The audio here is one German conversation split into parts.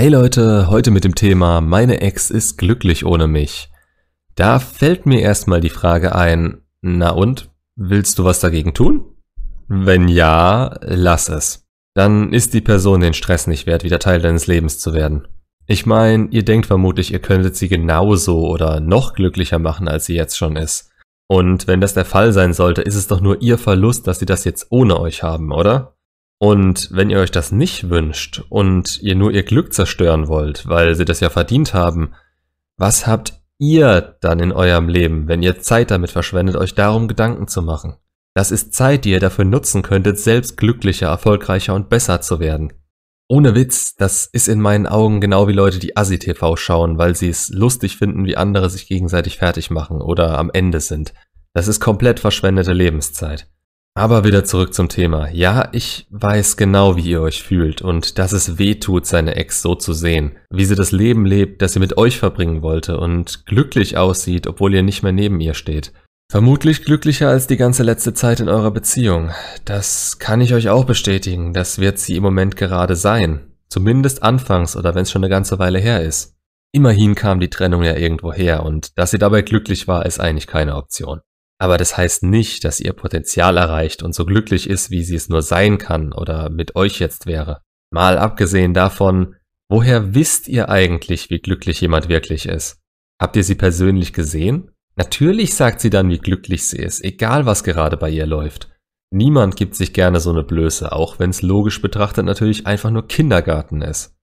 Hey Leute, heute mit dem Thema Meine Ex ist glücklich ohne mich. Da fällt mir erstmal die Frage ein, na und, willst du was dagegen tun? Wenn ja, lass es. Dann ist die Person den Stress nicht wert, wieder Teil deines Lebens zu werden. Ich meine, ihr denkt vermutlich, ihr könntet sie genauso oder noch glücklicher machen, als sie jetzt schon ist. Und wenn das der Fall sein sollte, ist es doch nur ihr Verlust, dass sie das jetzt ohne euch haben, oder? Und wenn ihr euch das nicht wünscht und ihr nur ihr Glück zerstören wollt, weil sie das ja verdient haben, was habt ihr dann in eurem Leben, wenn ihr Zeit damit verschwendet, euch darum Gedanken zu machen? Das ist Zeit, die ihr dafür nutzen könntet, selbst glücklicher, erfolgreicher und besser zu werden. Ohne Witz, das ist in meinen Augen genau wie Leute, die Asi-TV schauen, weil sie es lustig finden, wie andere sich gegenseitig fertig machen oder am Ende sind. Das ist komplett verschwendete Lebenszeit. Aber wieder zurück zum Thema. Ja, ich weiß genau, wie ihr euch fühlt und dass es weh tut, seine Ex so zu sehen. Wie sie das Leben lebt, das sie mit euch verbringen wollte und glücklich aussieht, obwohl ihr nicht mehr neben ihr steht. Vermutlich glücklicher als die ganze letzte Zeit in eurer Beziehung. Das kann ich euch auch bestätigen. Das wird sie im Moment gerade sein. Zumindest anfangs oder wenn es schon eine ganze Weile her ist. Immerhin kam die Trennung ja irgendwo her und dass sie dabei glücklich war, ist eigentlich keine Option. Aber das heißt nicht, dass ihr Potenzial erreicht und so glücklich ist, wie sie es nur sein kann oder mit euch jetzt wäre. Mal abgesehen davon, woher wisst ihr eigentlich, wie glücklich jemand wirklich ist? Habt ihr sie persönlich gesehen? Natürlich sagt sie dann, wie glücklich sie ist, egal was gerade bei ihr läuft. Niemand gibt sich gerne so eine Blöße, auch wenn es logisch betrachtet natürlich einfach nur Kindergarten ist.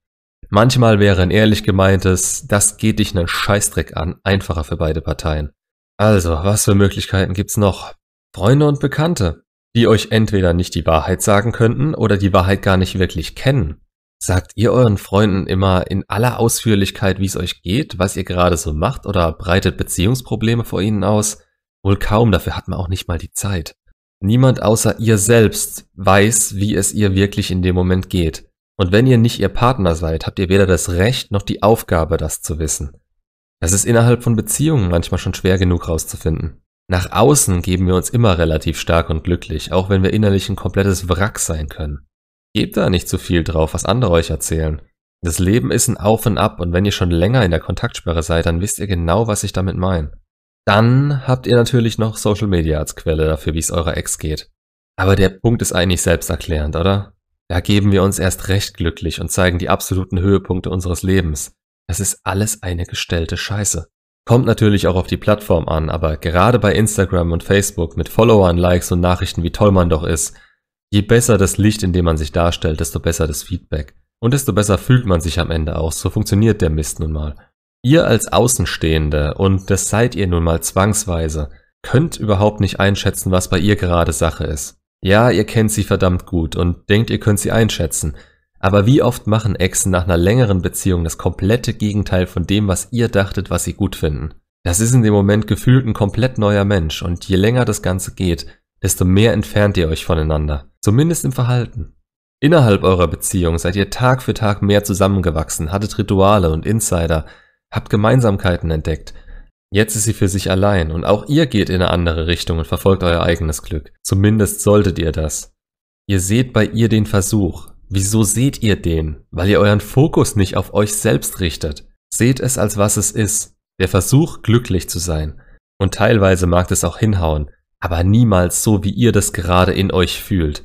Manchmal wäre ein ehrlich gemeintes, das geht dich nen Scheißdreck an, einfacher für beide Parteien. Also, was für Möglichkeiten gibt's noch? Freunde und Bekannte, die euch entweder nicht die Wahrheit sagen könnten oder die Wahrheit gar nicht wirklich kennen. Sagt ihr euren Freunden immer in aller Ausführlichkeit, wie es euch geht, was ihr gerade so macht oder breitet Beziehungsprobleme vor ihnen aus? Wohl kaum, dafür hat man auch nicht mal die Zeit. Niemand außer ihr selbst weiß, wie es ihr wirklich in dem Moment geht. Und wenn ihr nicht ihr Partner seid, habt ihr weder das Recht noch die Aufgabe, das zu wissen. Das ist innerhalb von Beziehungen manchmal schon schwer genug rauszufinden. Nach außen geben wir uns immer relativ stark und glücklich, auch wenn wir innerlich ein komplettes Wrack sein können. Gebt da nicht zu viel drauf, was andere euch erzählen. Das Leben ist ein Auf und Ab und wenn ihr schon länger in der Kontaktsperre seid, dann wisst ihr genau, was ich damit meine. Dann habt ihr natürlich noch Social Media als Quelle dafür, wie es eurer Ex geht. Aber der Punkt ist eigentlich selbsterklärend, oder? Da geben wir uns erst recht glücklich und zeigen die absoluten Höhepunkte unseres Lebens. Das ist alles eine gestellte Scheiße. Kommt natürlich auch auf die Plattform an, aber gerade bei Instagram und Facebook mit Followern, Likes und Nachrichten, wie toll man doch ist, je besser das Licht, in dem man sich darstellt, desto besser das Feedback. Und desto besser fühlt man sich am Ende auch. So funktioniert der Mist nun mal. Ihr als Außenstehende, und das seid ihr nun mal zwangsweise, könnt überhaupt nicht einschätzen, was bei ihr gerade Sache ist. Ja, ihr kennt sie verdammt gut und denkt, ihr könnt sie einschätzen, aber wie oft machen Exen nach einer längeren Beziehung das komplette Gegenteil von dem, was ihr dachtet, was sie gut finden? Das ist in dem Moment gefühlt ein komplett neuer Mensch und je länger das Ganze geht, desto mehr entfernt ihr euch voneinander. Zumindest im Verhalten. Innerhalb eurer Beziehung seid ihr Tag für Tag mehr zusammengewachsen, hattet Rituale und Insider, habt Gemeinsamkeiten entdeckt. Jetzt ist sie für sich allein und auch ihr geht in eine andere Richtung und verfolgt euer eigenes Glück. Zumindest solltet ihr das. Ihr seht bei ihr den Versuch, Wieso seht ihr den? Weil ihr euren Fokus nicht auf euch selbst richtet. Seht es als was es ist. Der Versuch, glücklich zu sein. Und teilweise mag es auch hinhauen, aber niemals so, wie ihr das gerade in euch fühlt.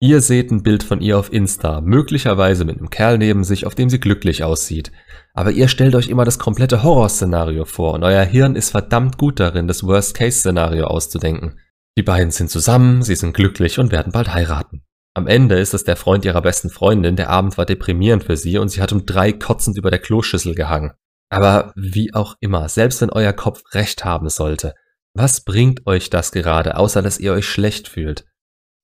Ihr seht ein Bild von ihr auf Insta, möglicherweise mit einem Kerl neben sich, auf dem sie glücklich aussieht. Aber ihr stellt euch immer das komplette Horrorszenario vor und euer Hirn ist verdammt gut darin, das Worst-Case-Szenario auszudenken. Die beiden sind zusammen, sie sind glücklich und werden bald heiraten. Am Ende ist es der Freund ihrer besten Freundin, der Abend war deprimierend für sie und sie hat um drei kotzend über der Kloschüssel gehangen. Aber wie auch immer, selbst wenn euer Kopf recht haben sollte, was bringt euch das gerade, außer dass ihr euch schlecht fühlt?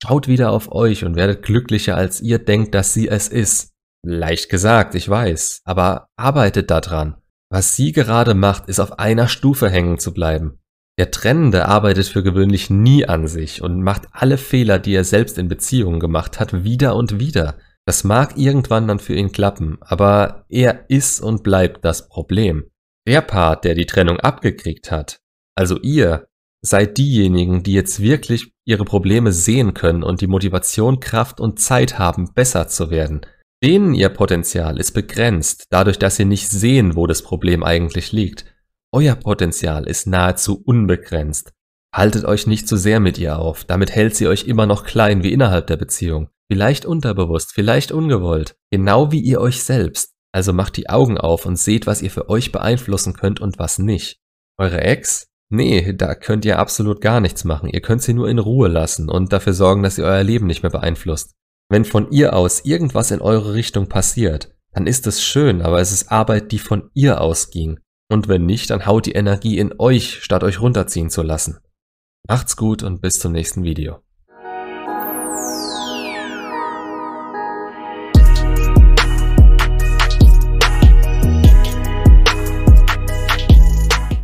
Schaut wieder auf euch und werdet glücklicher, als ihr denkt, dass sie es ist. Leicht gesagt, ich weiß, aber arbeitet daran. Was sie gerade macht, ist auf einer Stufe hängen zu bleiben. Der Trennende arbeitet für gewöhnlich nie an sich und macht alle Fehler, die er selbst in Beziehungen gemacht hat, wieder und wieder. Das mag irgendwann dann für ihn klappen, aber er ist und bleibt das Problem. Der Part, der die Trennung abgekriegt hat, also ihr, seid diejenigen, die jetzt wirklich ihre Probleme sehen können und die Motivation, Kraft und Zeit haben, besser zu werden. Denen ihr Potenzial ist begrenzt, dadurch, dass sie nicht sehen, wo das Problem eigentlich liegt. Euer Potenzial ist nahezu unbegrenzt. Haltet euch nicht zu sehr mit ihr auf, damit hält sie euch immer noch klein wie innerhalb der Beziehung. Vielleicht unterbewusst, vielleicht ungewollt, genau wie ihr euch selbst. Also macht die Augen auf und seht, was ihr für euch beeinflussen könnt und was nicht. Eure Ex? Nee, da könnt ihr absolut gar nichts machen. Ihr könnt sie nur in Ruhe lassen und dafür sorgen, dass sie euer Leben nicht mehr beeinflusst. Wenn von ihr aus irgendwas in eure Richtung passiert, dann ist es schön, aber es ist Arbeit, die von ihr ausging. Und wenn nicht, dann haut die Energie in euch, statt euch runterziehen zu lassen. Macht's gut und bis zum nächsten Video.